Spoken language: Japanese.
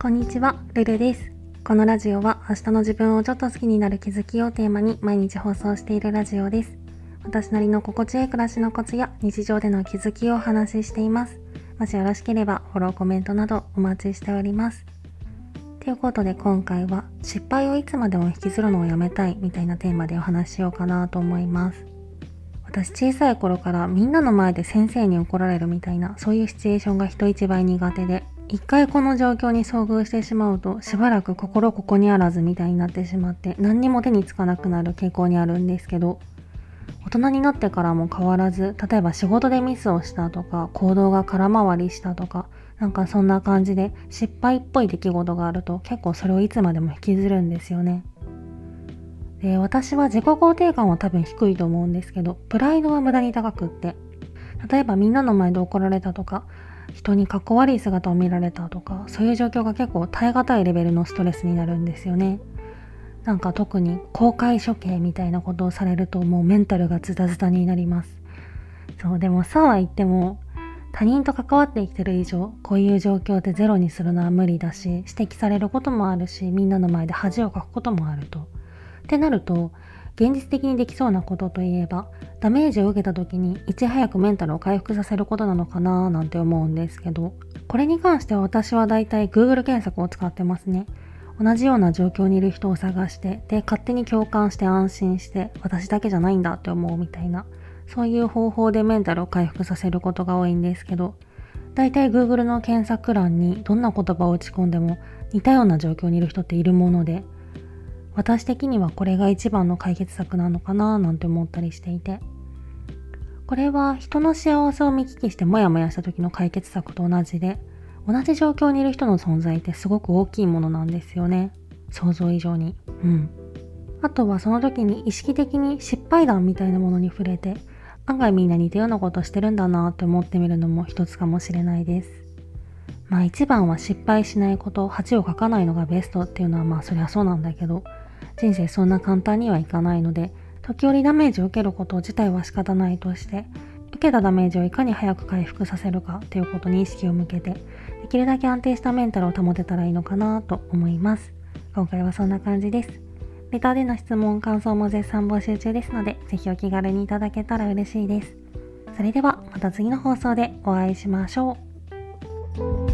こんにちは、ルルです。このラジオは明日の自分をちょっと好きになる気づきをテーマに毎日放送しているラジオです。私なりの心地よい暮らしのコツや日常での気づきをお話ししています。もしよろしければフォローコメントなどお待ちしております。ということで今回は失敗をいつまでも引きずるのをやめたいみたいなテーマでお話ししようかなと思います。私小さい頃からみんなの前で先生に怒られるみたいなそういうシチュエーションが人一倍苦手で一回この状況に遭遇してしまうとしばらく心ここにあらずみたいになってしまって何にも手につかなくなる傾向にあるんですけど大人になってからも変わらず例えば仕事でミスをしたとか行動が空回りしたとかなんかそんな感じで失敗っぽい出来事があると結構それをいつまでも引きずるんですよね。で私は自己肯定感は多分低いと思うんですけどプライドは無駄に高くって例えばみんなの前で怒られたとか人にかっこ悪い姿を見られたとかそういう状況が結構耐え難いレベルのストレスになるんですよね。なんか特に公開処刑みたいなことをされるともうメンタルがズタズタになります。そうでもそうは言っても他人と関わって生きてる以上こういう状況でゼロにするのは無理だし指摘されることもあるしみんなの前で恥をかくこともあると。ってなると現実的にできそうなことといえばダメージを受けた時にいち早くメンタルを回復させることなのかななんて思うんですけどこれに関しては私はだいたい Google 検索を使ってますね。同じような状況にいる人を探してで勝手に共感して安心して私だけじゃないんだって思うみたいなそういう方法でメンタルを回復させることが多いんですけどだいたい Google の検索欄にどんな言葉を打ち込んでも似たような状況にいる人っているもので私的にはこれが一番の解決策なのかななんて思ったりしていて。これは人の幸せを見聞きしてモヤモヤした時の解決策と同じで同じ状況にいる人の存在ってすごく大きいものなんですよね。想像以上に。うん。あとはその時に意識的に失敗談みたいなものに触れて案外みんな似たようなことしてるんだなって思ってみるのも一つかもしれないです。まあ一番は失敗しないこと恥をかかないのがベストっていうのはまあそりゃそうなんだけど人生そんな簡単にはいかないので時折ダメージを受けること自体は仕方ないとして受けたダメージをいかに早く回復させるかということに意識を向けてできるだけ安定したメンタルを保てたらいいのかなと思います。今回はそんな感じです。レターでの質問感想も絶賛募集中ですのでぜひお気軽にいただけたら嬉しいです。それではまた次の放送でお会いしましょう。